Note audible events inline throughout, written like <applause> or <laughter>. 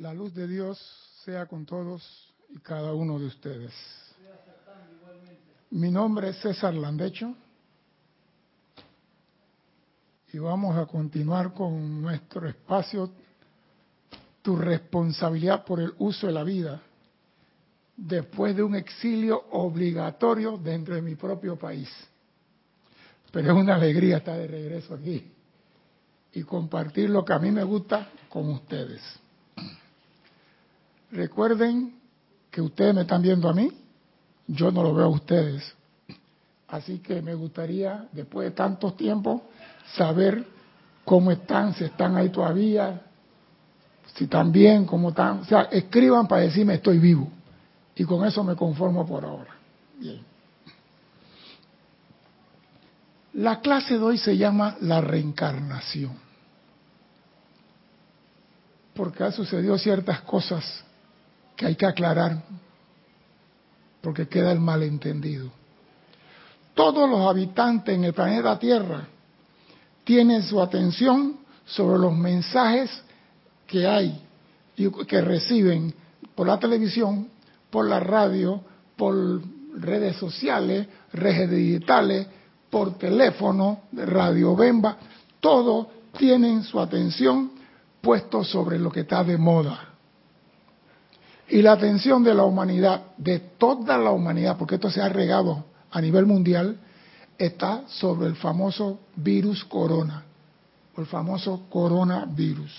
La luz de Dios sea con todos y cada uno de ustedes. Mi nombre es César Landecho y vamos a continuar con nuestro espacio, tu responsabilidad por el uso de la vida, después de un exilio obligatorio dentro de mi propio país. Pero es una alegría estar de regreso aquí y compartir lo que a mí me gusta con ustedes. Recuerden que ustedes me están viendo a mí, yo no lo veo a ustedes. Así que me gustaría, después de tantos tiempos, saber cómo están, si están ahí todavía, si están bien, cómo están. O sea, escriban para decirme estoy vivo. Y con eso me conformo por ahora. Bien. La clase de hoy se llama la reencarnación. Porque ha sucedido ciertas cosas que hay que aclarar porque queda el malentendido. Todos los habitantes en el planeta Tierra tienen su atención sobre los mensajes que hay y que reciben por la televisión, por la radio, por redes sociales, redes digitales, por teléfono, radio Bemba, todos tienen su atención puesto sobre lo que está de moda. Y la atención de la humanidad, de toda la humanidad, porque esto se ha regado a nivel mundial, está sobre el famoso virus corona, el famoso coronavirus.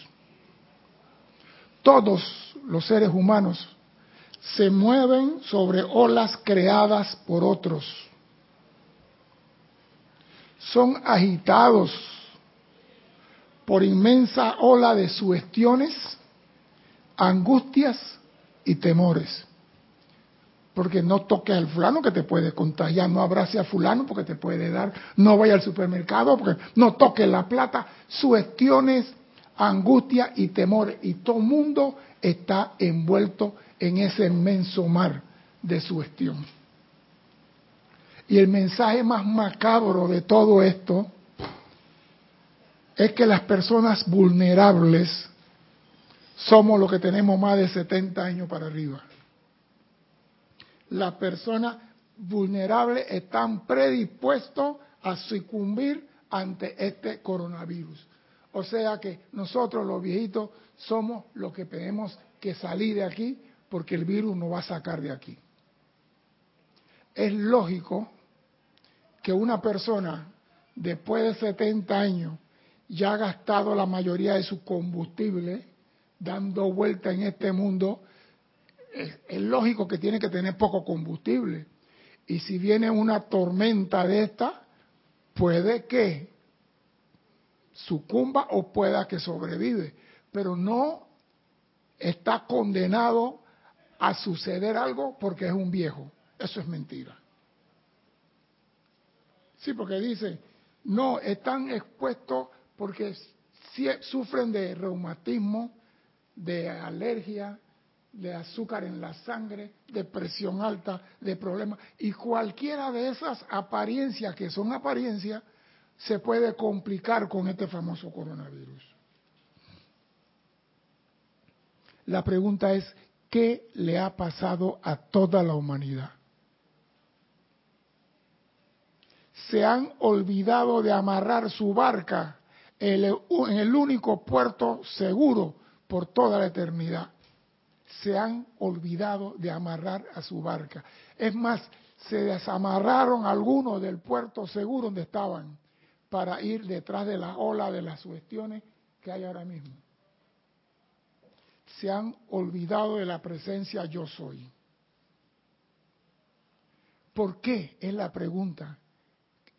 Todos los seres humanos se mueven sobre olas creadas por otros. Son agitados por inmensa ola de sugestiones, angustias y temores. Porque no toques al fulano que te puede contagiar, no abrace a fulano porque te puede dar, no vaya al supermercado porque no toque la plata, sugestiones, angustia y temores. Y todo el mundo está envuelto en ese inmenso mar de sugestión. Y el mensaje más macabro de todo esto es que las personas vulnerables somos los que tenemos más de 70 años para arriba. Las personas vulnerables están predispuestos a sucumbir ante este coronavirus. O sea que nosotros los viejitos somos los que tenemos que salir de aquí porque el virus nos va a sacar de aquí. Es lógico que una persona después de 70 años ya ha gastado la mayoría de su combustible dando vuelta en este mundo, es, lógico que tiene que tener poco combustible. Y si viene una tormenta de esta, puede que sucumba o pueda que sobrevive, pero no está condenado a suceder algo porque es un viejo. Eso es mentira. Sí, porque dice, no, están expuestos porque sufren de reumatismo, de alergia, de azúcar en la sangre, de presión alta, de problemas. Y cualquiera de esas apariencias, que son apariencias, se puede complicar con este famoso coronavirus. La pregunta es, ¿qué le ha pasado a toda la humanidad? Se han olvidado de amarrar su barca en el único puerto seguro por toda la eternidad. Se han olvidado de amarrar a su barca. Es más, se desamarraron algunos del puerto seguro donde estaban para ir detrás de la ola de las cuestiones que hay ahora mismo. Se han olvidado de la presencia yo soy. ¿Por qué? Es la pregunta.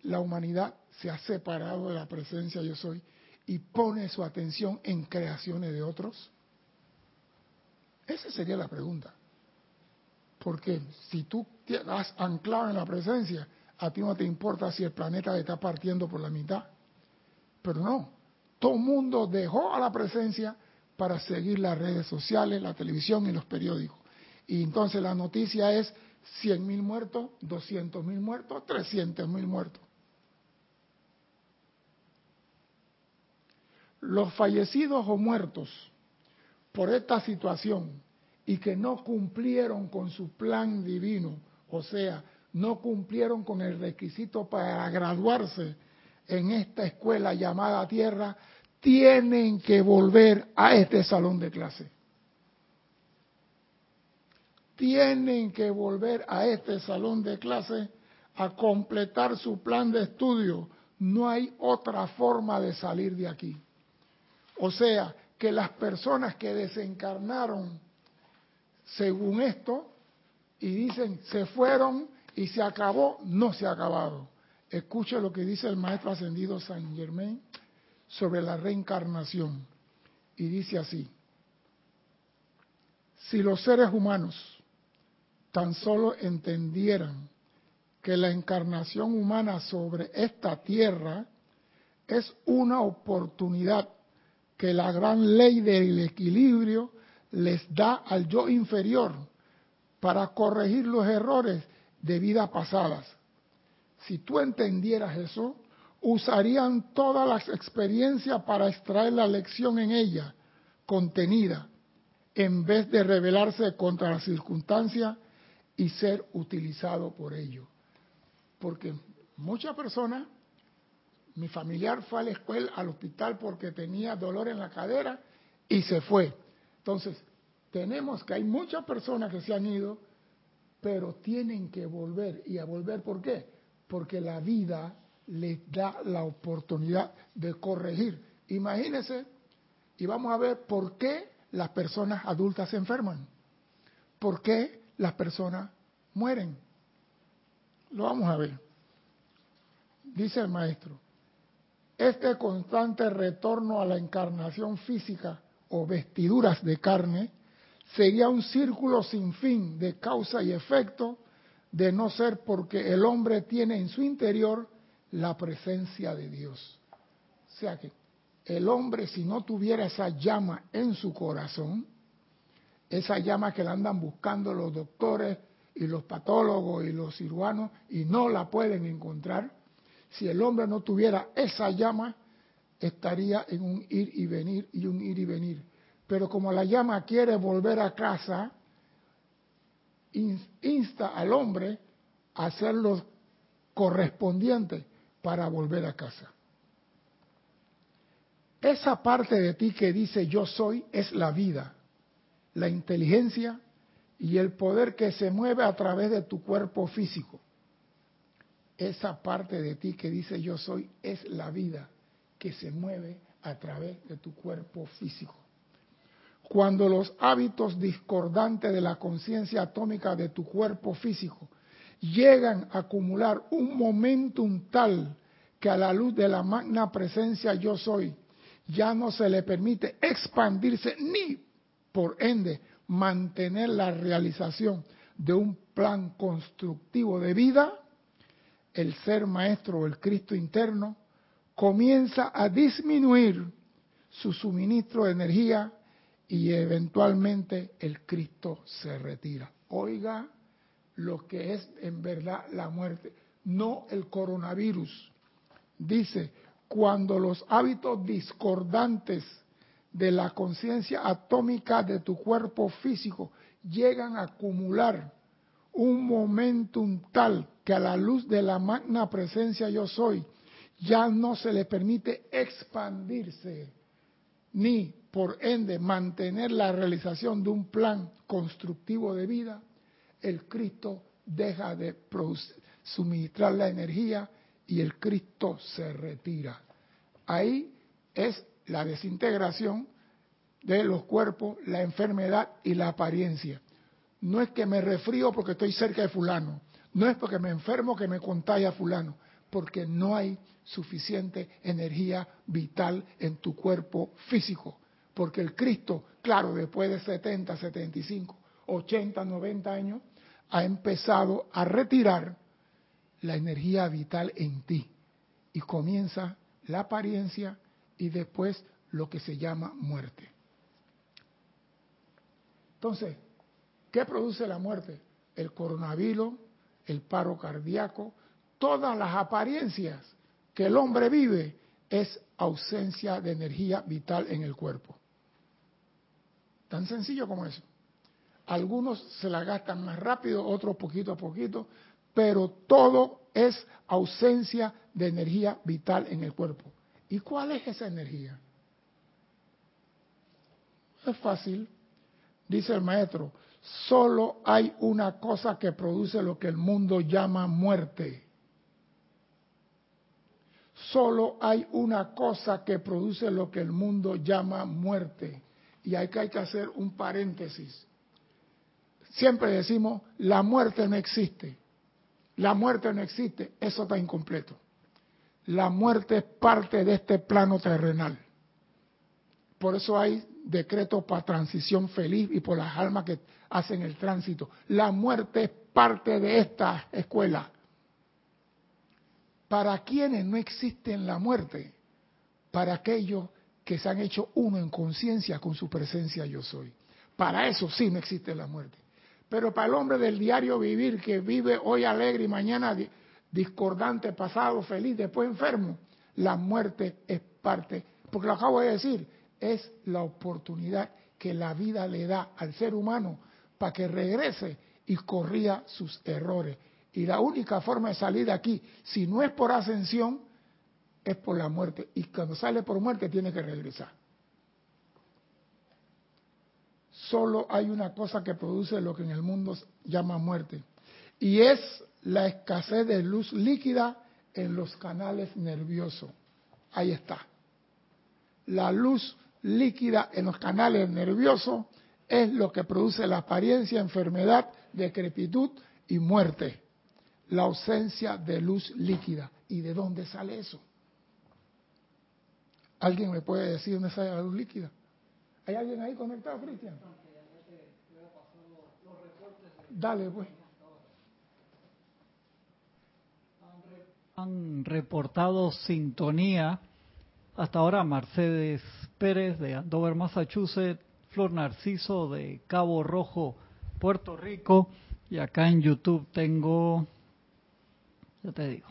La humanidad se ha separado de la presencia yo soy y pone su atención en creaciones de otros? Esa sería la pregunta. Porque si tú has anclado en la presencia, a ti no te importa si el planeta está partiendo por la mitad. Pero no, todo mundo dejó a la presencia para seguir las redes sociales, la televisión y los periódicos. Y entonces la noticia es 100 mil muertos, 200 mil muertos, 300 mil muertos. Los fallecidos o muertos por esta situación y que no cumplieron con su plan divino, o sea, no cumplieron con el requisito para graduarse en esta escuela llamada Tierra, tienen que volver a este salón de clase. Tienen que volver a este salón de clase a completar su plan de estudio. No hay otra forma de salir de aquí. O sea, que las personas que desencarnaron según esto y dicen se fueron y se acabó, no se ha acabado. Escuche lo que dice el maestro ascendido San Germain sobre la reencarnación. Y dice así, si los seres humanos tan solo entendieran que la encarnación humana sobre esta tierra es una oportunidad que la gran ley del equilibrio les da al yo inferior para corregir los errores de vidas pasadas. Si tú entendieras eso, usarían todas las experiencias para extraer la lección en ella contenida, en vez de rebelarse contra las circunstancias y ser utilizado por ello. Porque muchas personas, mi familiar fue a la escuela, al hospital porque tenía dolor en la cadera y se fue. Entonces, tenemos que hay muchas personas que se han ido, pero tienen que volver. ¿Y a volver por qué? Porque la vida les da la oportunidad de corregir. Imagínense, y vamos a ver por qué las personas adultas se enferman, por qué las personas mueren. Lo vamos a ver. Dice el maestro, este constante retorno a la encarnación física o vestiduras de carne sería un círculo sin fin de causa y efecto de no ser porque el hombre tiene en su interior la presencia de Dios. O sea que el hombre si no tuviera esa llama en su corazón, esa llama que la andan buscando los doctores y los patólogos y los cirujanos y no la pueden encontrar, si el hombre no tuviera esa llama, estaría en un ir y venir y un ir y venir. Pero como la llama quiere volver a casa, insta al hombre a hacer lo correspondiente para volver a casa. Esa parte de ti que dice yo soy es la vida, la inteligencia y el poder que se mueve a través de tu cuerpo físico. Esa parte de ti que dice yo soy es la vida que se mueve a través de tu cuerpo físico. Cuando los hábitos discordantes de la conciencia atómica de tu cuerpo físico llegan a acumular un momentum tal que a la luz de la magna presencia yo soy, ya no se le permite expandirse ni, por ende, mantener la realización de un plan constructivo de vida, el ser maestro o el Cristo interno comienza a disminuir su suministro de energía y eventualmente el Cristo se retira. Oiga lo que es en verdad la muerte, no el coronavirus. Dice, cuando los hábitos discordantes de la conciencia atómica de tu cuerpo físico llegan a acumular un momentum tal que a la luz de la magna presencia yo soy, ya no se le permite expandirse, ni por ende mantener la realización de un plan constructivo de vida, el Cristo deja de suministrar la energía y el Cristo se retira. Ahí es la desintegración de los cuerpos, la enfermedad y la apariencia. No es que me refrío porque estoy cerca de fulano, no es porque me enfermo que me contagia fulano, porque no hay suficiente energía vital en tu cuerpo físico. Porque el Cristo, claro, después de 70, 75, 80, 90 años, ha empezado a retirar la energía vital en ti y comienza la apariencia y después lo que se llama muerte. Entonces, ¿qué produce la muerte? El coronavirus, el paro cardíaco, todas las apariencias que el hombre vive es ausencia de energía vital en el cuerpo. Tan sencillo como eso. Algunos se la gastan más rápido, otros poquito a poquito, pero todo es ausencia de energía vital en el cuerpo. ¿Y cuál es esa energía? Es fácil, dice el maestro, solo hay una cosa que produce lo que el mundo llama muerte. Solo hay una cosa que produce lo que el mundo llama muerte. Y hay que, hacer un paréntesis. Siempre decimos, la muerte no existe. La muerte no existe. Eso está incompleto. La muerte es parte de este plano terrenal. Por eso hay decretos para transición feliz y por las almas que hacen el tránsito. La muerte es parte de esta escuela. ¿Para quienes no existen la muerte? Para aquellos que se han hecho uno en conciencia con su presencia yo soy. Para eso sí no existe la muerte. Pero para el hombre del diario vivir, que vive hoy alegre y mañana discordante, pasado feliz, después enfermo, la muerte es parte, porque lo acabo de decir, es la oportunidad que la vida le da al ser humano para que regrese y corría sus errores. Y la única forma de salir de aquí, si no es por ascensión, es por la muerte. Y cuando sale por muerte tiene que regresar. solo hay una cosa que produce lo que en el mundo llama muerte. Y es la escasez de luz líquida en los canales nerviosos. Ahí está. La luz líquida en los canales nerviosos es lo que produce la apariencia, enfermedad, decrepitud y muerte. La ausencia de luz líquida. ¿Y de dónde sale eso? ¿Alguien me puede decir dónde sale la luz líquida? ¿Hay alguien ahí conectado, Cristian? Dale, pues. Han reportado sintonía hasta ahora Mercedes Pérez de Andover, Massachusetts, Flor Narciso de Cabo Rojo, Puerto Rico, y acá en YouTube tengo, ya te digo,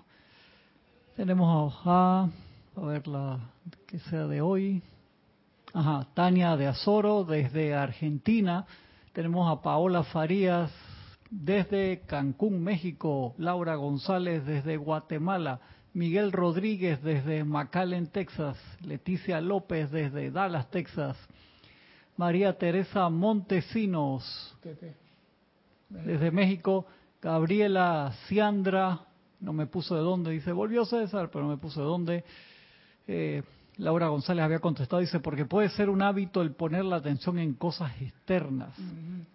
tenemos a, a ver la que sea de hoy, Ajá, Tania de Azoro desde Argentina, tenemos a Paola Farías desde Cancún, México, Laura González desde Guatemala, Miguel Rodríguez desde McAllen, Texas, Leticia López desde Dallas, Texas, María Teresa Montesinos desde México, Gabriela Ciandra, no me puso de dónde, dice, volvió César, pero no me puso de dónde. Eh, Laura González había contestado, dice, porque puede ser un hábito el poner la atención en cosas externas.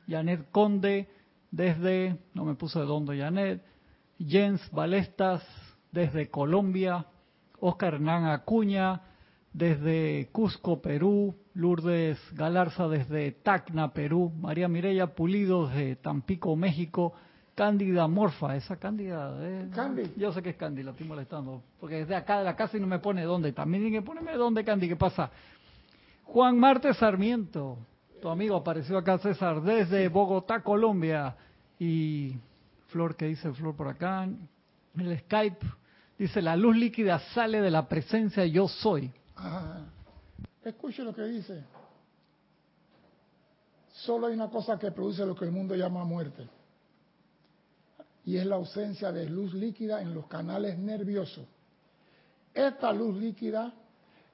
Janet Conde, desde, no me puso de dónde Janet, Jens Balestas, desde Colombia, Oscar Hernán Acuña, desde Cusco, Perú, Lourdes Galarza desde Tacna, Perú, María Mireya Pulido desde Tampico, México, Cándida Morfa, esa Cándida. Yo sé que es Cándida, la estoy molestando, porque desde acá de la casa y no me pone dónde. También tiene que ponerme dónde, Candy, ¿qué pasa? Juan Marte Sarmiento, tu amigo apareció acá, César, desde Bogotá, Colombia. Y Flor, ¿qué dice Flor por acá? El Skype dice: La luz líquida sale de la presencia yo soy. Ah, escuche lo que dice. Solo hay una cosa que produce lo que el mundo llama muerte y es la ausencia de luz líquida en los canales nerviosos. Esta luz líquida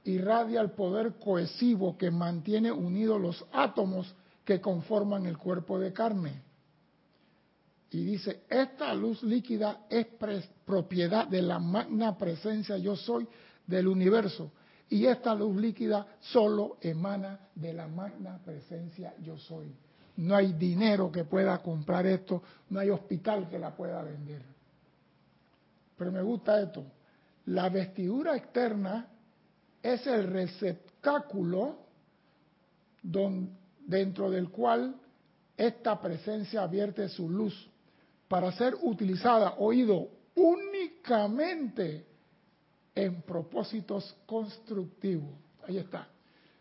irradia el poder cohesivo que mantiene unidos los átomos que conforman el cuerpo de carne. Y dice, esta luz líquida es propiedad de la magna presencia yo soy del universo. Y esta luz líquida solo emana de la magna presencia yo soy no hay dinero que pueda comprar esto, no hay hospital que la pueda vender. Pero me gusta esto, la vestidura externa es el receptáculo dentro del cual esta presencia vierte su luz para ser utilizada, oído, únicamente en propósitos constructivos. Ahí está.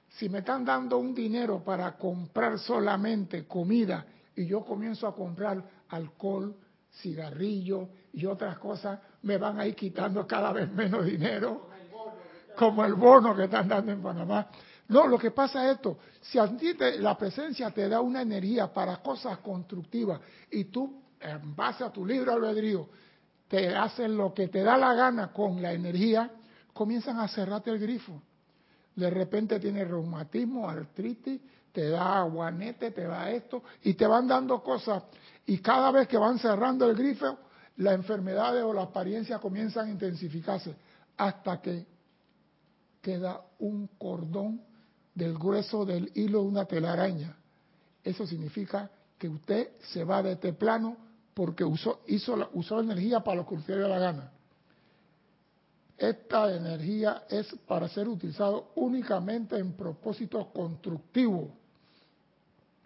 Si me están dando un dinero para comprar solamente comida y yo comienzo a comprar alcohol, cigarrillo y otras cosas, me van a ir quitando cada vez menos dinero, como el bono que están dando en Panamá. No, lo que pasa es esto, si a ti la presencia te da una energía para cosas constructivas y tú, en base a tu libre albedrío, te haces lo que te da la gana con la energía, comienzan a cerrarte el grifo. De repente tienes reumatismo, artritis, te da aguanete, te da esto, y te van dando cosas. Y cada vez que van cerrando el grifo, las enfermedades o las apariencias comienzan a intensificarse hasta que queda un cordón del grueso del hilo de una telaraña. Eso significa que usted se va de este plano porque usó, hizo, usó energía para lo que usted la gana. Esta energía es para ser utilizado únicamente en propósitos constructivos.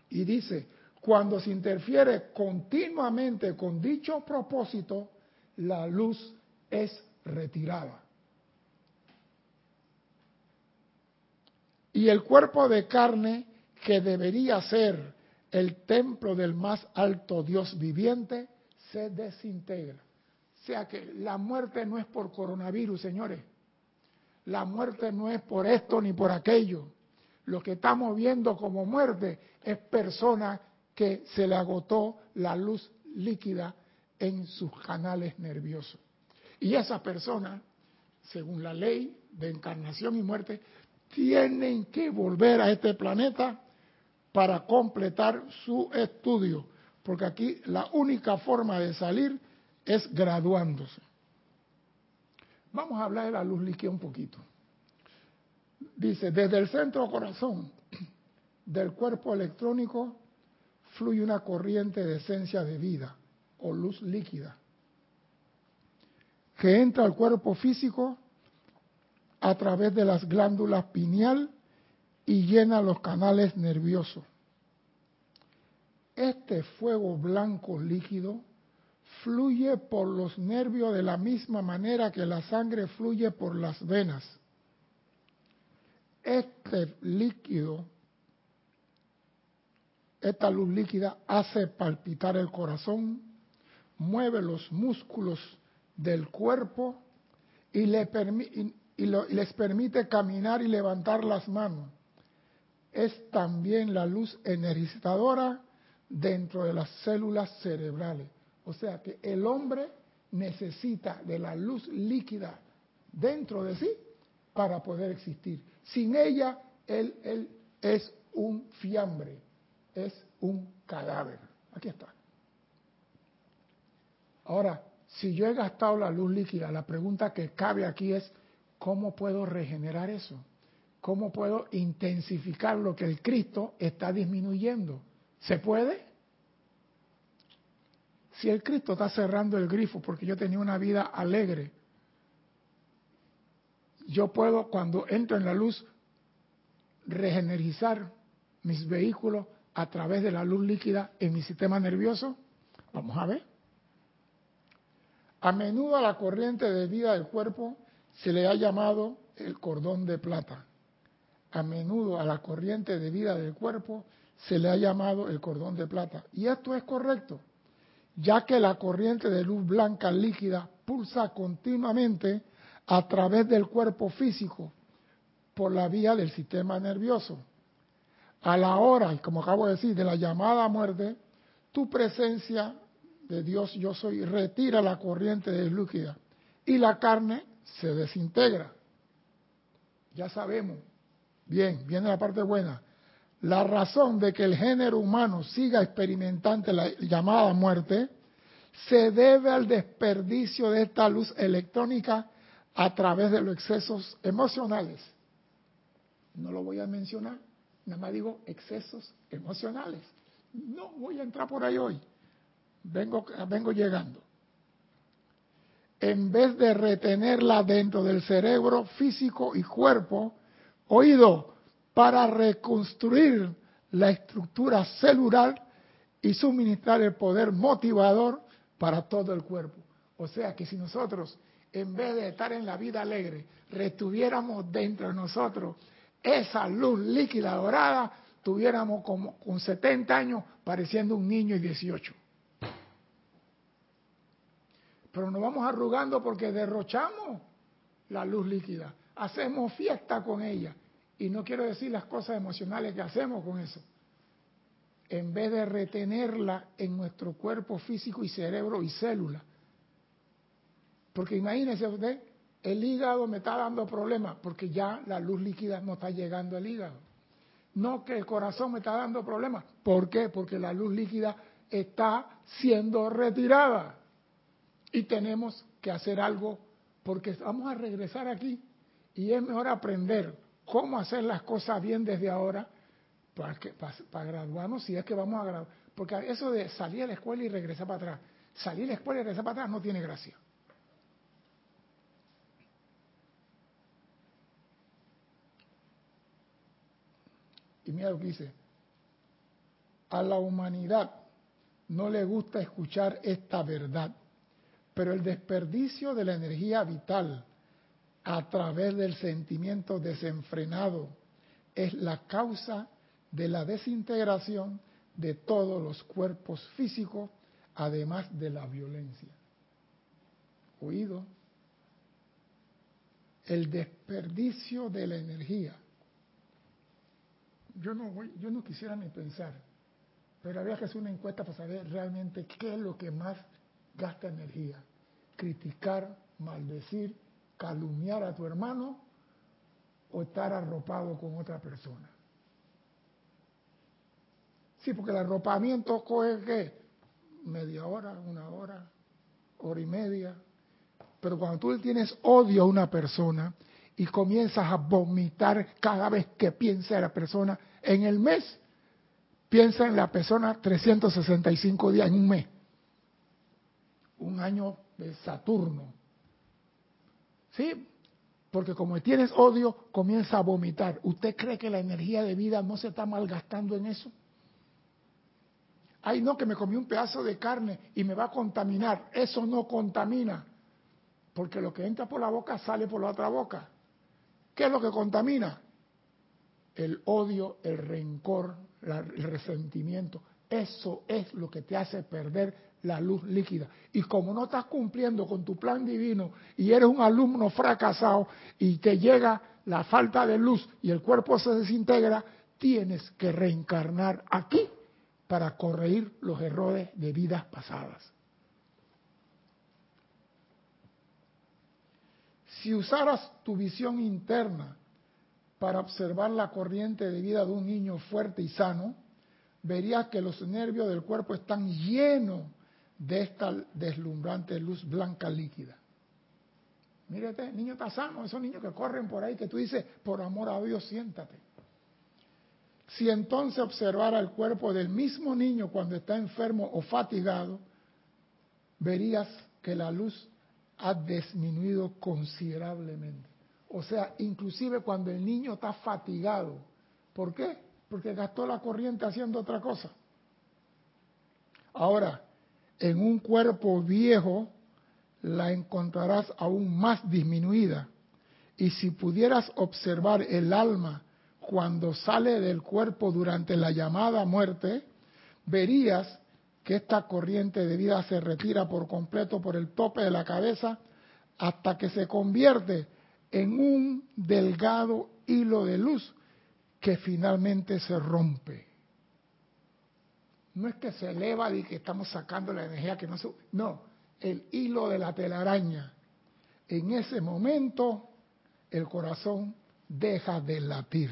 Y dice, cuando se interfiere continuamente con dicho propósito, la luz es retirada. Y el cuerpo de carne, que debería ser el templo del más alto Dios viviente, se desintegra. O sea que la muerte no es por coronavirus, señores. La muerte no es por esto ni por aquello. Lo que estamos viendo como muerte es persona que se le agotó la luz líquida en sus canales nerviosos. Y esa persona, según la ley de encarnación y muerte, tienen que volver a este planeta para completar su estudio, porque aquí la única forma de salir es graduándose. Vamos a hablar de la luz líquida un poquito. Dice, desde el centro corazón del cuerpo electrónico fluye una corriente de esencia de vida o luz líquida que entra al cuerpo físico a través de las glándulas pineal y llena los canales nerviosos. Este fuego blanco líquido fluye por los nervios de la misma manera que la sangre fluye por las venas. Este líquido, esta luz líquida hace palpitar el corazón, mueve los músculos del cuerpo y y, les permite caminar y levantar las manos. Es también la luz energizadora dentro de las células cerebrales. O sea que el hombre necesita de la luz líquida dentro de sí para poder existir. Sin ella, él, es un fiambre, es un cadáver. Aquí está. Ahora, si yo he gastado la luz líquida, la pregunta que cabe aquí es, ¿cómo puedo regenerar eso? ¿Cómo puedo intensificar lo que el Cristo está disminuyendo? ¿Se puede? Si el Cristo está cerrando el grifo porque yo tenía una vida alegre, yo puedo cuando entro en la luz regenerizar mis vehículos a través de la luz líquida en mi sistema nervioso. Vamos a ver. A menudo la corriente de vida del cuerpo se le ha llamado el cordón de plata. A menudo a la corriente de vida del cuerpo se le ha llamado el cordón de plata. Y esto es correcto, ya que la corriente de luz blanca líquida pulsa continuamente a través del cuerpo físico por la vía del sistema nervioso. A la hora, como acabo de decir, de la llamada muerte, tu presencia de Dios yo soy retira la corriente de líquida y la carne se desintegra. Ya sabemos. Bien, viene la parte buena. La razón de que el género humano siga experimentando la llamada muerte se debe al desperdicio de esta luz electrónica a través de los excesos emocionales. No lo voy a mencionar, nada más digo excesos emocionales. No voy a entrar por ahí hoy. Vengo, vengo llegando en vez de retenerla dentro del cerebro físico y cuerpo, oído, para reconstruir la estructura celular y suministrar el poder motivador para todo el cuerpo. O sea que si nosotros, en vez de estar en la vida alegre, retuviéramos dentro de nosotros esa luz líquida dorada, tuviéramos como con 70 años pareciendo un niño y 18 pero nos vamos arrugando porque derrochamos la luz líquida, hacemos fiesta con ella Y no quiero decir las cosas emocionales que hacemos con eso. En vez de retenerla en nuestro cuerpo físico y cerebro y célula. Porque imagínese usted, el hígado me está dando problemas porque ya la luz líquida no está llegando al hígado. No que el corazón me está dando problemas. ¿Por qué? Porque la luz líquida está siendo retirada. Y tenemos que hacer algo porque vamos a regresar aquí y es mejor aprender cómo hacer las cosas bien desde ahora para, que, para, graduarnos si es que vamos a graduar. Porque eso de salir a la escuela y regresar para atrás, salir a la escuela y regresar para atrás no tiene gracia. Y mira lo que dice, a la humanidad no le gusta escuchar esta verdad, pero el desperdicio de la energía vital a través del sentimiento desenfrenado es la causa de la desintegración de todos los cuerpos físicos, además de la violencia. Oído, el desperdicio de la energía. Yo no, voy, yo no quisiera ni pensar, pero habría que hacer una encuesta para saber realmente qué es lo que más gasta energía. Criticar, maldecir, calumniar a tu hermano o estar arropado con otra persona. Sí, porque el arropamiento coge qué? Media hora, una hora, hora y media. Pero cuando tú tienes odio a una persona y comienzas a vomitar cada vez que piensa en la persona, en el mes, piensa en la persona 365 días en un mes. Un año de Saturno. ¿Sí? Porque como tienes odio, comienza a vomitar. ¿Usted cree que la energía de vida no se está malgastando en eso? Ay, no, que me comí un pedazo de carne y me va a contaminar. Eso no contamina. Porque lo que entra por la boca sale por la otra boca. ¿Qué es lo que contamina? El odio, el rencor, el resentimiento. Eso es lo que te hace perder la luz líquida. Y como no estás cumpliendo con tu plan divino y eres un alumno fracasado y te llega la falta de luz y el cuerpo se desintegra, tienes que reencarnar aquí para corregir los errores de vidas pasadas. Si usaras tu visión interna para observar la corriente de vida de un niño fuerte y sano, verías que los nervios del cuerpo están llenos de esta deslumbrante luz blanca líquida. Mírate, niño está sano, esos niños que corren por ahí, que tú dices, por amor a Dios, siéntate. Si entonces observara el cuerpo del mismo niño cuando está enfermo o fatigado, verías que la luz ha disminuido considerablemente. O sea, inclusive cuando el niño está fatigado. ¿Por qué? Porque gastó la corriente haciendo otra cosa. Ahora, en un cuerpo viejo la encontrarás aún más disminuida. Y si pudieras observar el alma cuando sale del cuerpo durante la llamada muerte, verías que esta corriente de vida se retira por completo por el tope de la cabeza hasta que se convierte en un delgado hilo de luz que finalmente se rompe no es que se eleva y que estamos sacando la energía que no se... No, el hilo de la telaraña. En ese momento el corazón deja de latir.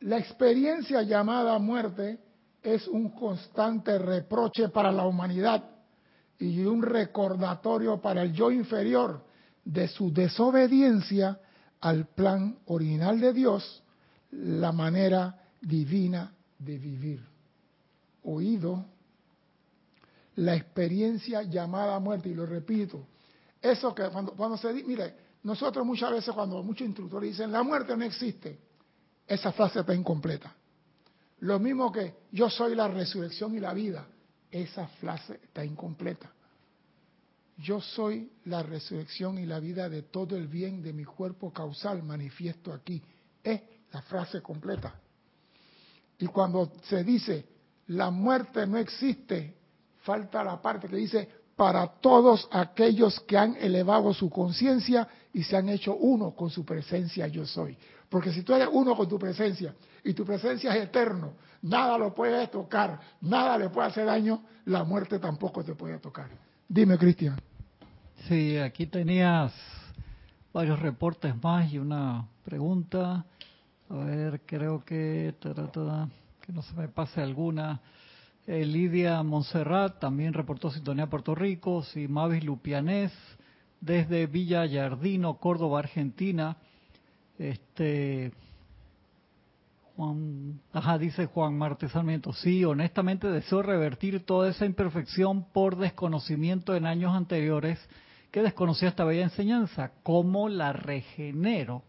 La experiencia llamada muerte es un constante reproche para la humanidad y un recordatorio para el yo inferior de su desobediencia al plan original de Dios la manera divina de vivir. Oído la experiencia llamada muerte, y lo repito, eso que cuando, cuando se dice, mire, nosotros muchas veces cuando muchos instructores dicen la muerte no existe, esa frase está incompleta. Lo mismo que yo soy la resurrección y la vida, esa frase está incompleta yo soy la resurrección y la vida de todo el bien de mi cuerpo causal manifiesto aquí. Es la frase completa. Y cuando se dice, la muerte no existe, falta la parte que dice, para todos aquellos que han elevado su conciencia y se han hecho uno con su presencia yo soy. Porque si tú eres uno con tu presencia y tu presencia es eterno, nada lo puede tocar, nada le puede hacer daño, la muerte tampoco te puede tocar. Dime, Cristian. Sí, aquí tenías varios reportes más y una pregunta. A ver, creo que, que no se me pase alguna. Eh, Lidia Montserrat también reportó sintonía Puerto Rico. Sí, Mavis Lupianés desde Villa Yardino, Córdoba, Argentina. Este, Juan, ajá, dice Juan Marte Sarmiento, sí, honestamente deseo revertir toda esa imperfección por desconocimiento en años anteriores que desconocía esta bella enseñanza. ¿Cómo la regenero?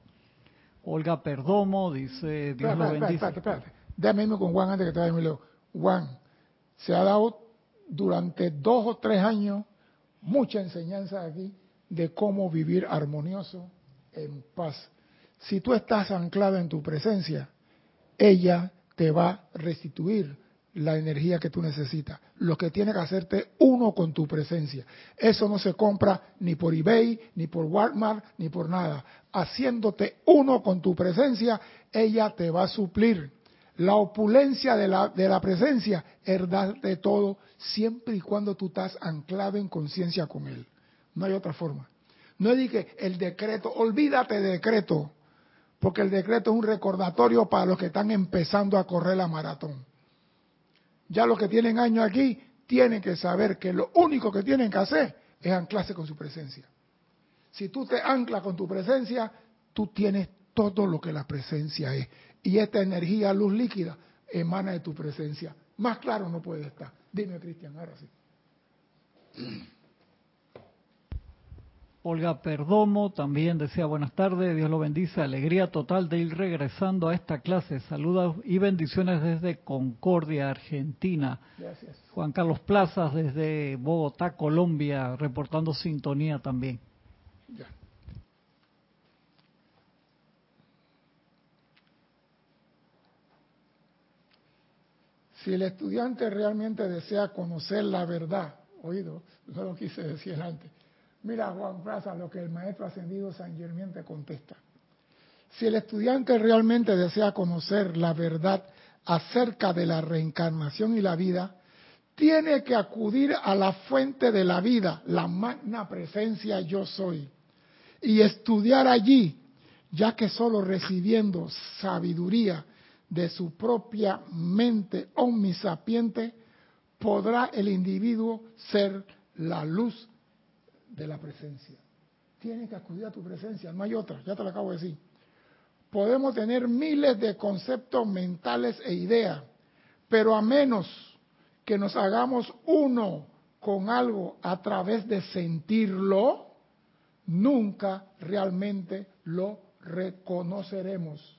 Olga Perdomo dice, Dios lo bendice. Espérate, espérate, Déjame con Juan antes que te vaya Juan, se ha dado durante dos o tres años mucha enseñanza aquí de cómo vivir armonioso, en paz. Si tú estás anclado en tu presencia, ella te va a restituir la energía que tú necesitas. Lo que tiene que hacerte uno con tu presencia. Eso no se compra ni por eBay, ni por Walmart, ni por nada. Haciéndote uno con tu presencia, ella te va a suplir la opulencia de la, de la presencia es de todo siempre y cuando tú estás anclado en conciencia con Él. No hay otra forma. No es que el decreto, olvídate de decreto, porque el decreto es un recordatorio para los que están empezando a correr la maratón. Ya los que tienen años aquí tienen que saber que lo único que tienen que hacer es anclarse con su presencia. Si tú te anclas con tu presencia, tú tienes todo lo que la presencia es. Y esta energía, luz líquida, emana de tu presencia. Más claro no puede estar. Dime, Cristian, ahora sí. Olga Perdomo también decía buenas tardes, Dios lo bendice, alegría total de ir regresando a esta clase. Saludos y bendiciones desde Concordia, Argentina. Gracias. Juan Carlos Plazas desde Bogotá, Colombia, reportando sintonía también. Ya. Si el estudiante realmente desea conocer la verdad, oído, no lo quise decir antes. Mira, Juan Plaza, lo que el maestro ascendido San Germán te contesta. Si el estudiante realmente desea conocer la verdad acerca de la reencarnación y la vida, tiene que acudir a la fuente de la vida, la magna presencia yo soy, y estudiar allí, ya que solo recibiendo sabiduría de su propia mente omnisapiente, podrá el individuo ser la luz de la presencia. Tiene que acudir a tu presencia, no hay otra, ya te lo acabo de decir. Podemos tener miles de conceptos mentales e ideas, pero a menos que nos hagamos uno con algo a través de sentirlo, nunca realmente lo reconoceremos.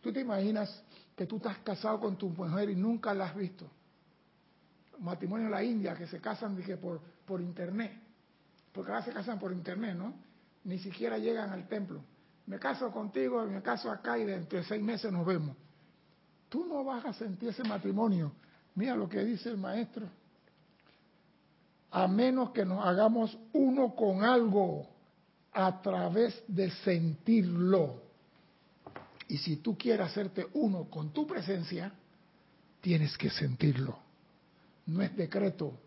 ¿Tú te imaginas que tú estás casado con tu mujer y nunca la has visto? Matrimonio en la India que se casan dije, por, por internet. Porque ahora se casan por internet, ¿no? Ni siquiera llegan al templo. Me caso contigo, me caso acá y dentro de seis meses nos vemos. Tú no vas a sentir ese matrimonio. Mira lo que dice el maestro. A menos que nos hagamos uno con algo a través de sentirlo. Y si tú quieres hacerte uno con tu presencia, tienes que sentirlo. No es decreto,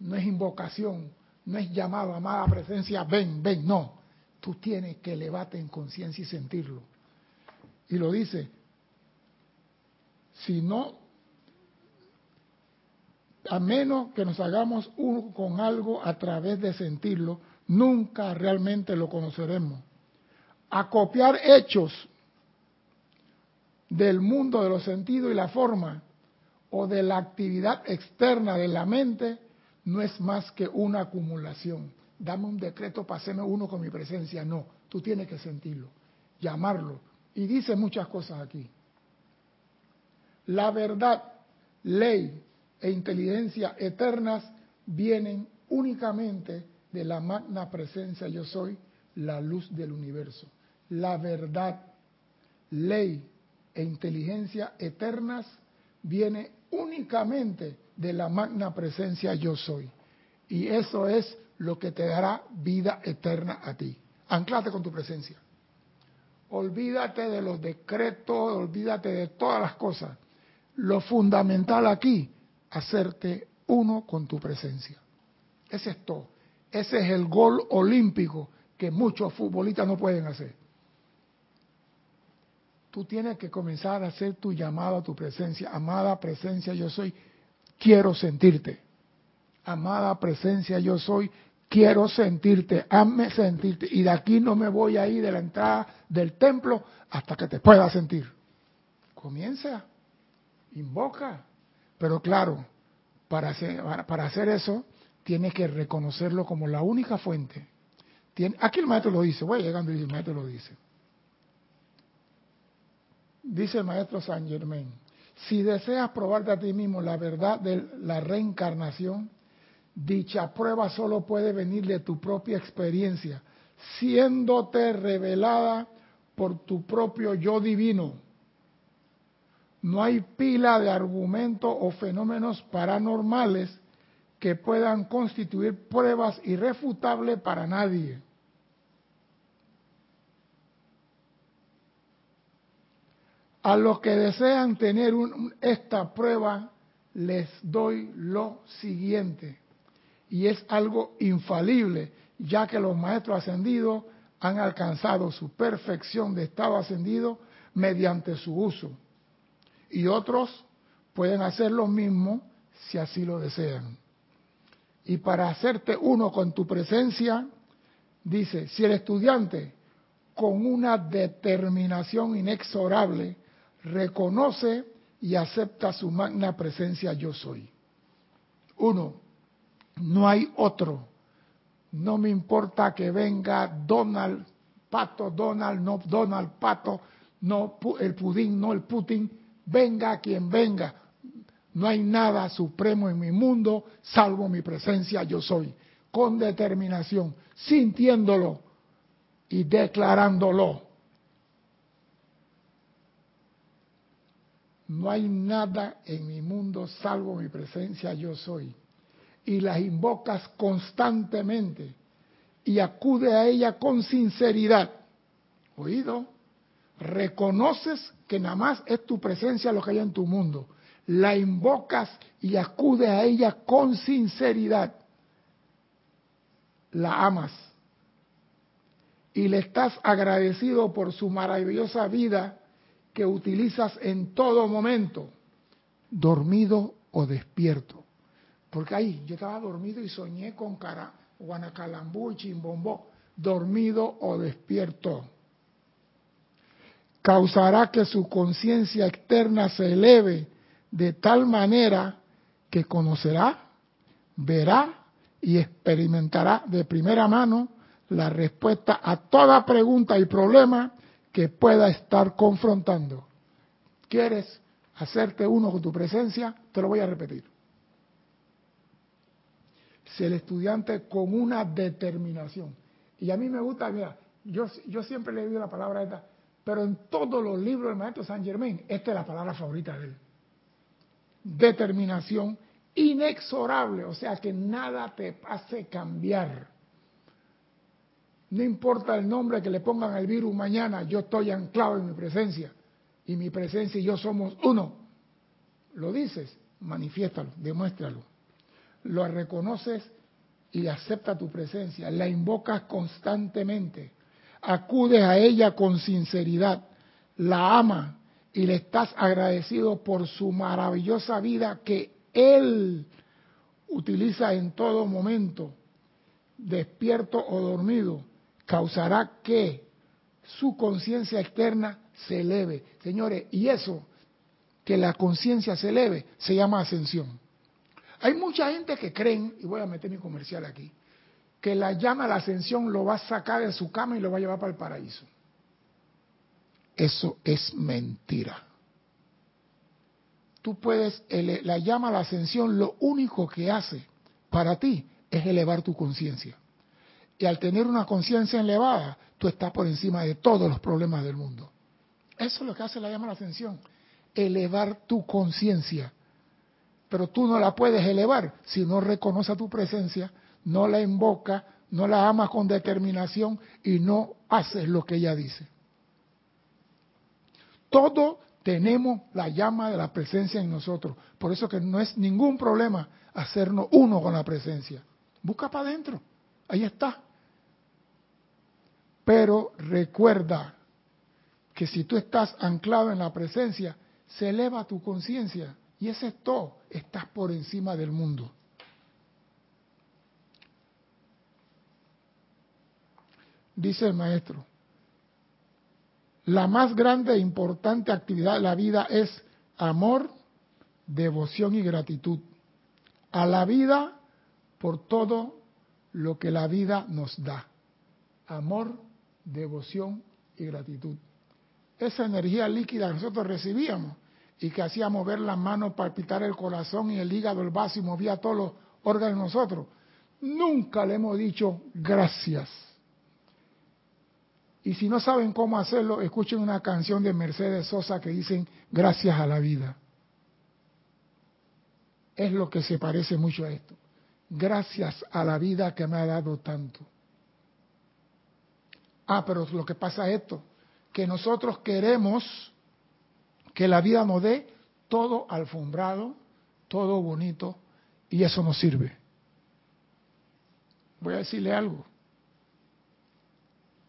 no es invocación, no es llamado, amada presencia, ven, ven, no. Tú tienes que elevarte en conciencia y sentirlo. Y lo dice, si no, a menos que nos hagamos uno con algo a través de sentirlo, nunca realmente lo conoceremos. A copiar hechos del mundo de los sentidos y la forma o de la actividad externa de la mente no es más que una acumulación. Dame un decreto, paseme uno con mi presencia. No, tú tienes que sentirlo, llamarlo. Y dice muchas cosas aquí. La verdad, ley e inteligencia eternas vienen únicamente de la magna presencia yo soy, la luz del universo. La verdad, ley e inteligencia eternas viene únicamente de la magna presencia yo soy. Y eso es lo que te dará vida eterna a ti. Anclate con tu presencia. Olvídate de los decretos, olvídate de todas las cosas. Lo fundamental aquí, hacerte uno con tu presencia. Ese es todo. Ese es el gol olímpico que muchos futbolistas no pueden hacer. Tú tienes que comenzar a hacer tu llamado a tu presencia. Amada presencia, yo soy, quiero sentirte. Amada presencia, yo soy, quiero sentirte, hazme sentirte. Y de aquí no me voy a ir de la entrada del templo hasta que te pueda sentir. Comienza, invoca. Pero claro, para hacer, para hacer eso, tienes que reconocerlo como la única fuente. aquí el maestro lo dice, voy llegando y el maestro lo dice. Dice el maestro San Germain, si deseas probarte a ti mismo la verdad de la reencarnación, dicha prueba solo puede venir de tu propia experiencia, siéndote revelada por tu propio yo divino. No hay pila de argumentos o fenómenos paranormales que puedan constituir pruebas irrefutables para nadie. A los que desean tener esta prueba, les doy lo siguiente. Y es algo infalible, ya que los maestros ascendidos han alcanzado su perfección de estado ascendido mediante su uso. Y otros pueden hacer lo mismo si así lo desean. Y para hacerte uno con tu presencia, dice, si el estudiante con una determinación inexorable reconoce y acepta su magna presencia yo soy. Uno, no hay otro. No me importa que venga Donald, Pato, Donald, no Donald, Pato, no el Pudín, no el Putin, venga quien venga. No hay nada supremo en mi mundo salvo mi presencia yo soy. Con determinación, sintiéndolo y declarándolo. No hay nada en mi mundo salvo mi presencia yo soy. Y las invocas constantemente y acude a ella con sinceridad. ¿Oído? Reconoces que nada más es tu presencia lo que hay en tu mundo. La invocas y acude a ella con sinceridad. La amas. Y le estás agradecido por su maravillosa vida que utilizas en todo momento, dormido o despierto. Porque ahí yo estaba dormido y soñé con cara, Guanacalambú y Chimbombó, dormido o despierto. Causará que su conciencia externa se eleve de tal manera que conocerá, verá y experimentará de primera mano la respuesta a toda pregunta y problema que pueda estar confrontando. ¿Quieres hacerte uno con tu presencia? Te lo voy a repetir. Si el estudiante con una determinación, y a mí me gusta, mira, yo, yo siempre le he la palabra esta, pero en todos los libros del maestro San Germain, esta es la palabra favorita de él. Determinación inexorable, o sea que nada te hace cambiar. No importa el nombre que le pongan al virus mañana, yo estoy anclado en mi presencia. Y mi presencia y yo somos uno. Lo dices, manifiéstalo, demuéstralo. Lo reconoces y acepta tu presencia. La invocas constantemente. Acudes a ella con sinceridad. La ama y le estás agradecido por su maravillosa vida que Él utiliza en todo momento, despierto o dormido causará que su conciencia externa se eleve. Señores, y eso, que la conciencia se eleve, se llama ascensión. Hay mucha gente que creen, y voy a meter mi comercial aquí, que la llama a la ascensión lo va a sacar de su cama y lo va a llevar para el paraíso. Eso es mentira. Tú puedes, la llama a la ascensión lo único que hace para ti es elevar tu conciencia. Y al tener una conciencia elevada, tú estás por encima de todos los problemas del mundo. Eso es lo que hace la llama la atención, elevar tu conciencia. pero tú no la puedes elevar si no reconoce tu presencia, no la invoca, no la amas con determinación y no haces lo que ella dice. Todo tenemos la llama de la presencia en nosotros. Por eso que no es ningún problema hacernos uno con la presencia. Busca para adentro. Ahí está. Pero recuerda que si tú estás anclado en la presencia, se eleva tu conciencia. Y ese es todo. Estás por encima del mundo. Dice el maestro, la más grande e importante actividad de la vida es amor, devoción y gratitud. A la vida por todo lo que la vida nos da. Amor, devoción y gratitud. Esa energía líquida que nosotros recibíamos y que hacía mover las manos, palpitar el corazón y el hígado, el vaso y movía todos los órganos de nosotros. Nunca le hemos dicho gracias. Y si no saben cómo hacerlo, escuchen una canción de Mercedes Sosa que dicen gracias a la vida. Es lo que se parece mucho a esto. Gracias a la vida que me ha dado tanto. Ah, pero lo que pasa es esto, que nosotros queremos que la vida nos dé todo alfombrado, todo bonito, y eso no sirve. Voy a decirle algo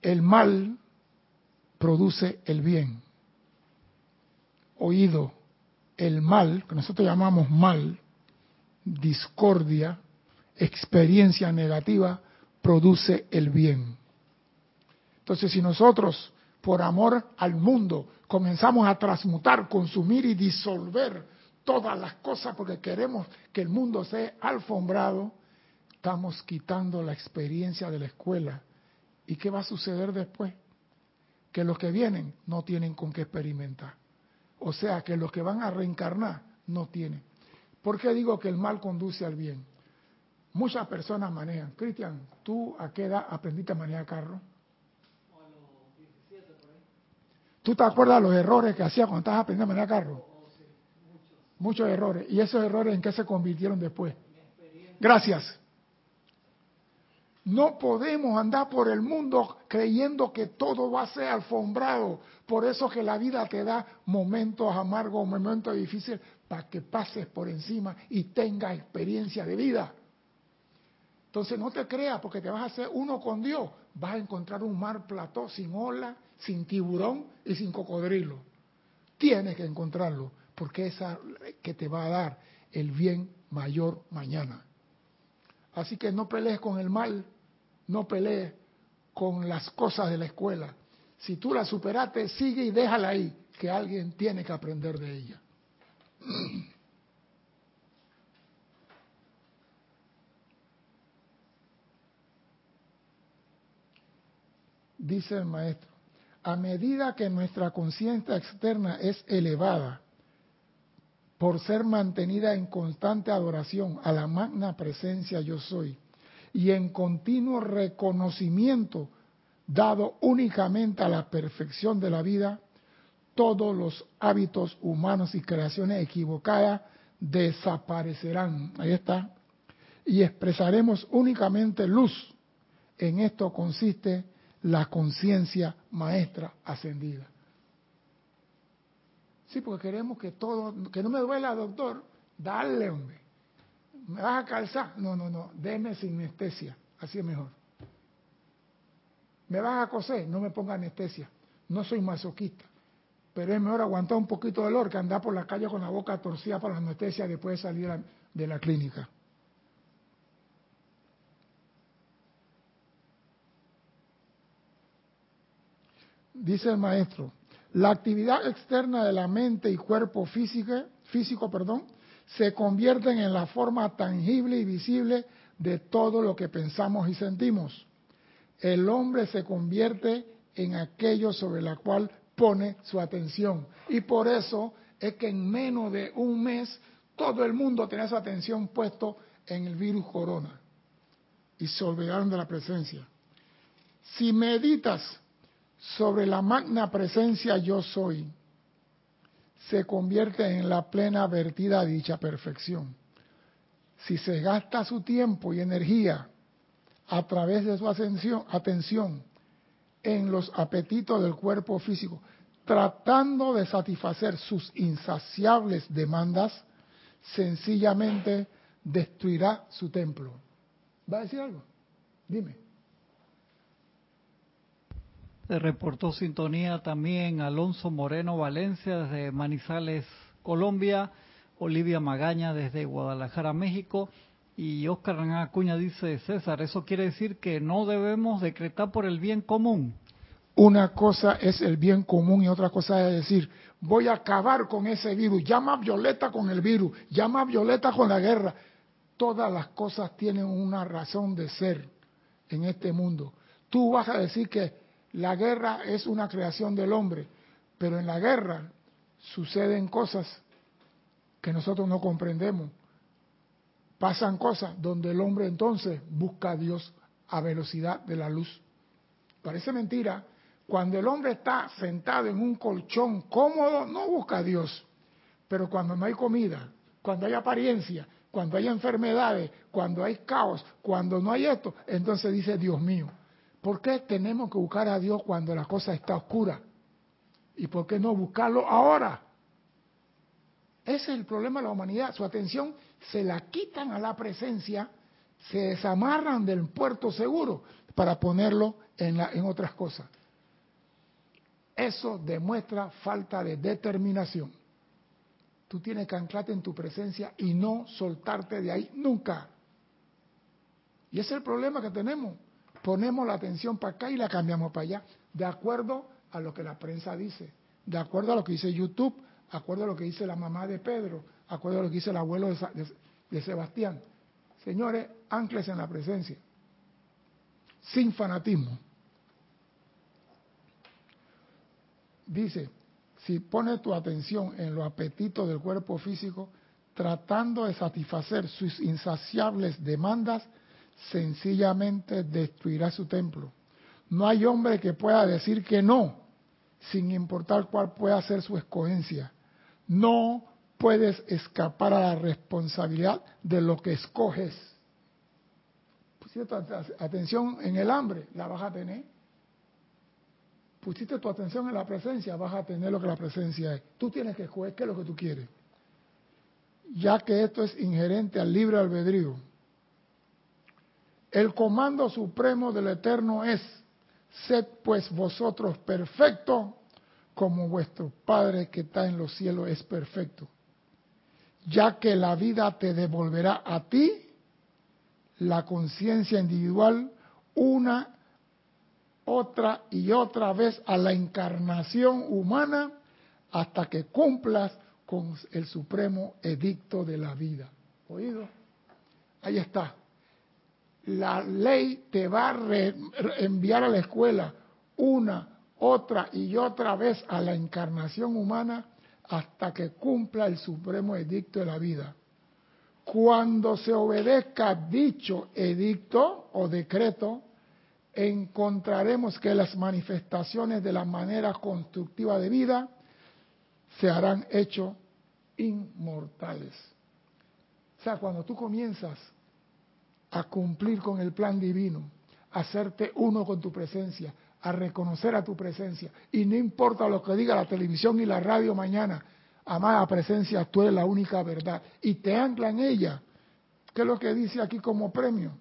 el mal produce el bien. Oído, el mal, que nosotros llamamos mal, discordia, experiencia negativa, produce el bien. Entonces, si nosotros, por amor al mundo, comenzamos a transmutar, consumir y disolver todas las cosas porque queremos que el mundo sea alfombrado, estamos quitando la experiencia de la escuela ¿Y qué va a suceder después? Que los que vienen no tienen con qué experimentar. O sea, que los que van a reencarnar no tienen. ¿Por qué digo que el mal conduce al bien? Muchas personas manejan. Cristian, ¿tú a qué edad aprendiste a manejar carro? A los 17 por ahí. ¿Tú te acuerdas los errores que hacías cuando estabas aprendiendo a manejar carro? Muchos errores. ¿Y esos errores en qué se convirtieron después? Gracias. No podemos andar por el mundo creyendo que todo va a ser alfombrado. Por eso que la vida te da momentos amargos, momentos difíciles, para que pases por encima y tengas experiencia de vida. Entonces no te creas porque te vas a hacer uno con Dios. Vas a encontrar un mar plató sin ola, sin tiburón y sin cocodrilo. Tienes que encontrarlo porque es que te va a dar el bien mayor mañana. Así que no pelees con el mal, no pelees con las cosas de la escuela. Si tú la superaste, sigue y déjala ahí, que alguien tiene que aprender de ella. <clears throat> Dice el maestro, a medida que nuestra conciencia externa es elevada por ser mantenida en constante adoración a la magna presencia yo soy, y en continuo reconocimiento dado únicamente a la perfección de la vida, todos los hábitos humanos y creaciones equivocadas desaparecerán. Ahí está. Y expresaremos únicamente luz. En esto consiste la conciencia maestra ascendida. Sí, porque queremos que todo, que no me duela, doctor, dale, hombre. ¿Me vas a calzar? No, no, no, déme sin anestesia, así es mejor. ¿Me vas a coser? No me ponga anestesia. No soy masoquista, pero es mejor aguantar un poquito de dolor que andar por la calle con la boca torcida por la anestesia después de salir de la clínica. Dice el maestro, la actividad externa de la mente y cuerpo físico, perdón, se convierten en la forma tangible y visible de todo lo que pensamos y sentimos. El hombre se convierte en aquello sobre la cual pone su atención. Y por eso es que en menos de un mes todo el mundo tenía su atención puesto en el virus corona. Y se olvidaron de la presencia. Si meditas sobre la magna presencia yo soy, se convierte en la plena vertida dicha perfección. Si se gasta su tiempo y energía a través de su atención en los apetitos del cuerpo físico, tratando de satisfacer sus insaciables demandas, sencillamente destruirá su templo. ¿Va a decir algo? Dime. Reportó sintonía también Alonso Moreno Valencia desde Manizales, Colombia, Olivia Magaña desde Guadalajara, México, y Oscar Acuña dice, César, eso quiere decir que no debemos decretar por el bien común. Una cosa es el bien común y otra cosa es decir, voy a acabar con ese virus, llama a Violeta con el virus, llama a Violeta con la guerra. Todas las cosas tienen una razón de ser en este mundo. Tú vas a decir que la guerra es una creación del hombre, pero en la guerra suceden cosas que nosotros no comprendemos. Pasan cosas donde el hombre entonces busca a Dios a velocidad de la luz. Parece mentira, cuando el hombre está sentado en un colchón cómodo, no busca a Dios. Pero cuando no hay comida, cuando hay apariencia, cuando hay enfermedades, cuando hay caos, cuando no hay esto, entonces dice, Dios mío, ¿por qué tenemos que buscar a Dios cuando la cosa está oscura? ¿Y por qué no buscarlo ahora? Ese es el problema de la humanidad. Su atención se la quitan a la presencia, se desamarran del puerto seguro para ponerlo en, otras cosas. Eso demuestra falta de determinación. Tú tienes que anclarte en tu presencia y no soltarte de ahí nunca. Y ese es el problema que tenemos. Ponemos la atención para acá y la cambiamos para allá, de acuerdo a lo que la prensa dice, de acuerdo a lo que dice YouTube, de acuerdo a lo que dice la mamá de Pedro, de acuerdo a lo que dice el abuelo de, Sebastián. Señores, ancles en la presencia, sin fanatismo. dice, si pones tu atención en los apetitos del cuerpo físico, tratando de satisfacer sus insaciables demandas, sencillamente destruirá su templo. No hay hombre que pueda decir que no, sin importar cuál pueda ser su escogencia. No puedes escapar a la responsabilidad de lo que escoges. atención en el hambre, la vas a tener pusiste tu atención en la presencia, vas a tener lo que la presencia es. Tú tienes que escoger qué es lo que tú quieres. Ya que esto es inherente al libre albedrío. El comando supremo del Eterno es, sed pues vosotros perfectos como vuestro Padre que está en los cielos es perfecto. Ya que la vida te devolverá a ti la conciencia individual una otra y otra vez a la encarnación humana hasta que cumplas con el supremo edicto de la vida. ¿Oído? Ahí está. La ley te va a enviar a la escuela una, otra y otra vez a la encarnación humana hasta que cumpla el supremo edicto de la vida. Cuando se obedezca dicho edicto o decreto, encontraremos que las manifestaciones de la manera constructiva de vida se harán hechos inmortales. O sea, cuando tú comienzas a cumplir con el plan divino, a hacerte uno con tu presencia, a reconocer a tu presencia, y no importa lo que diga la televisión y la radio mañana, amada presencia, tú eres la única verdad, y te ancla en ella. ¿Qué es lo que dice aquí como premio?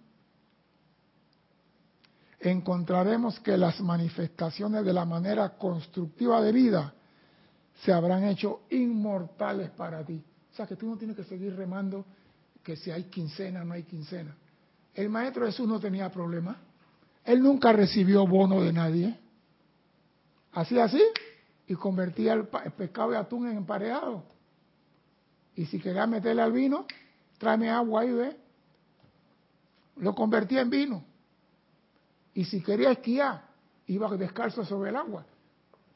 encontraremos que las manifestaciones de la manera constructiva de vida se habrán hecho inmortales para ti. O sea que tú no tienes que seguir remando que si hay quincena no hay quincena. El maestro Jesús no tenía problema. Él nunca recibió bono de nadie. Hacía así y convertía el, pescado de atún en empareado. Y si quería meterle al vino, tráeme agua y ve. Lo convertía en vino. Y si quería esquiar, iba descalzo sobre el agua.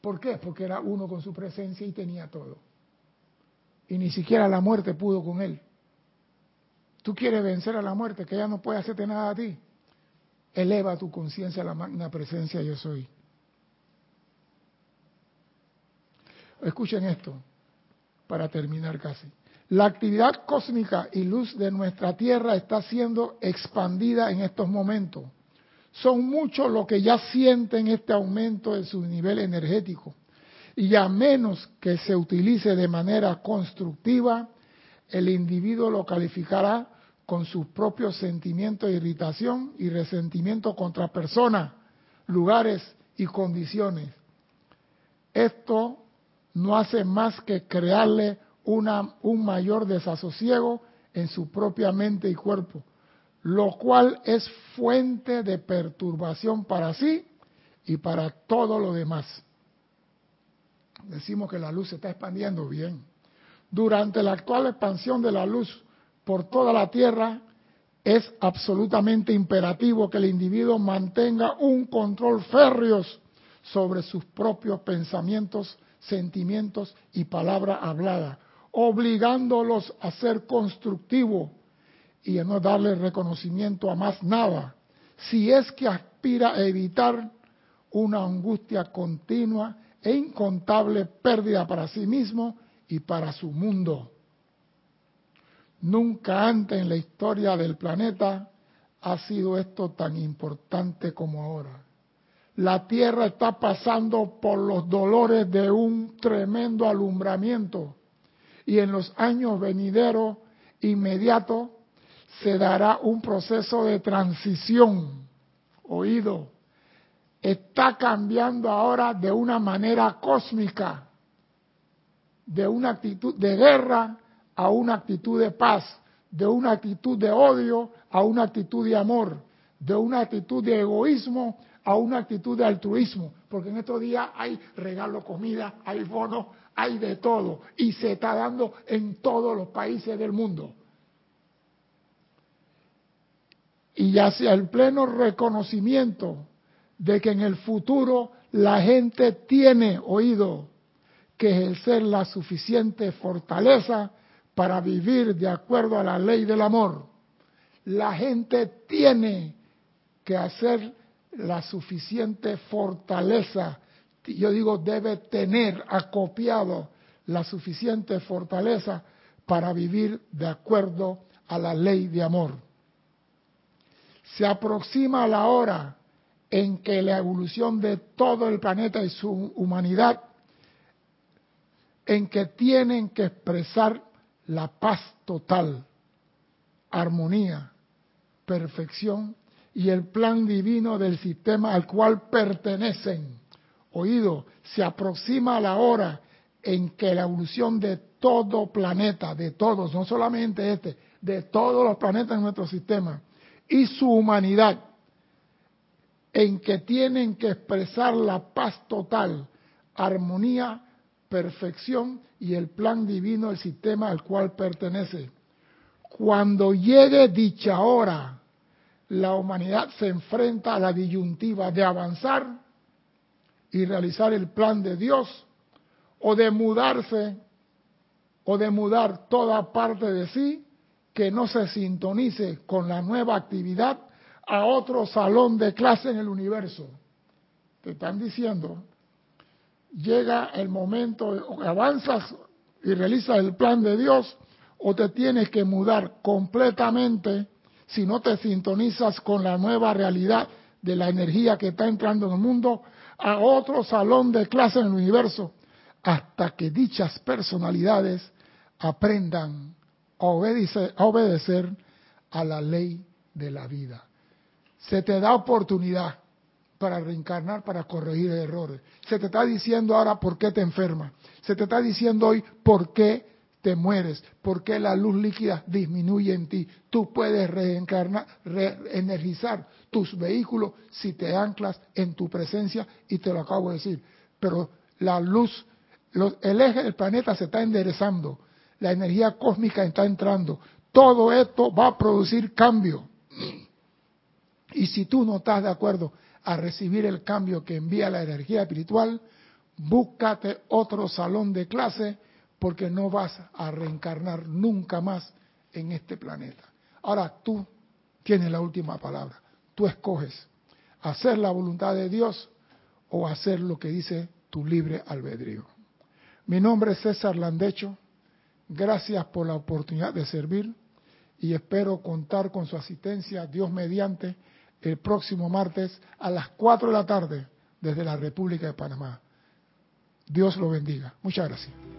¿Por qué? Porque era uno con su presencia y tenía todo. Y ni siquiera la muerte pudo con él. Tú quieres vencer a la muerte, que ella no puede hacerte nada a ti. Eleva tu conciencia a la magna presencia yo soy. Escuchen esto. para terminar casi. La actividad cósmica y luz de nuestra Tierra está siendo expandida en estos momentos. Son muchos los que ya sienten este aumento de su nivel energético. Y a menos que se utilice de manera constructiva, el individuo lo calificará con sus propios sentimientos de irritación y resentimiento contra personas, lugares y condiciones. Esto no hace más que crearle un mayor desasosiego en su propia mente y cuerpo, lo cual es fuente de perturbación para sí y para todo lo demás. Decimos que la luz se está expandiendo bien. Durante la actual expansión de la luz por toda la Tierra, es absolutamente imperativo que el individuo mantenga un control férreo sobre sus propios pensamientos, sentimientos y palabra hablada, obligándolos a ser constructivos y a no darle reconocimiento a más nada, si es que aspira a evitar una angustia continua e incontable pérdida para sí mismo y para su mundo. Nunca antes en la historia del planeta ha sido esto tan importante como ahora. La Tierra está pasando por los dolores de un tremendo alumbramiento y en los años venideros inmediatos se dará un proceso de transición. Oído, está cambiando ahora de una manera cósmica, de una actitud de guerra a una actitud de paz, de una actitud de odio a una actitud de amor, de una actitud de egoísmo a una actitud de altruismo, porque en estos días hay regalo, comida, hay bonos, hay de todo, y se está dando en todos los países del mundo. Y hacia el pleno reconocimiento de que en el futuro la gente tiene oído que ejercer la suficiente fortaleza para vivir de acuerdo a la ley del amor. La gente tiene que hacer la suficiente fortaleza. Yo digo, debe tener acopiado la suficiente fortaleza para vivir de acuerdo a la ley de amor. Se aproxima la hora en que la evolución de todo el planeta y su humanidad, en que tienen que expresar la paz total, armonía, perfección y el plan divino del sistema al cual pertenecen. Oído, se aproxima la hora en que la evolución de todo planeta, de todos, no solamente este, de todos los planetas en nuestro sistema, y su humanidad, en que tienen que expresar la paz total, armonía, perfección y el plan divino del sistema al cual pertenece. Cuando llegue dicha hora, la humanidad se enfrenta a la disyuntiva de avanzar y realizar el plan de Dios o de mudarse o de mudar toda parte de sí que no se sintonice con la nueva actividad a otro salón de clase en el universo. Te están diciendo, llega el momento, avanzas y realizas el plan de Dios o te tienes que mudar completamente si no te sintonizas con la nueva realidad de la energía que está entrando en el mundo a otro salón de clase en el universo hasta que dichas personalidades aprendan a obedecer a la ley de la vida. Se te da oportunidad para reencarnar, para corregir errores. Se te está diciendo ahora por qué te enfermas. Se te está diciendo hoy por qué te mueres, por qué la luz líquida disminuye en ti. Tú puedes reencarnar, reenergizar tus vehículos si te anclas en tu presencia y te lo acabo de decir. Pero la luz, el eje del planeta se está enderezando, la energía cósmica está entrando. Todo esto va a producir cambio. Y si tú no estás de acuerdo a recibir el cambio que envía la energía espiritual, búscate otro salón de clase porque no vas a reencarnar nunca más en este planeta. Ahora tú tienes la última palabra. Tú escoges hacer la voluntad de Dios o hacer lo que dice tu libre albedrío. Mi nombre es César Landecho. Gracias por la oportunidad de servir y espero contar con su asistencia, Dios mediante, el próximo martes a las 4 de la tarde desde la República de Panamá. Dios lo bendiga. Muchas gracias.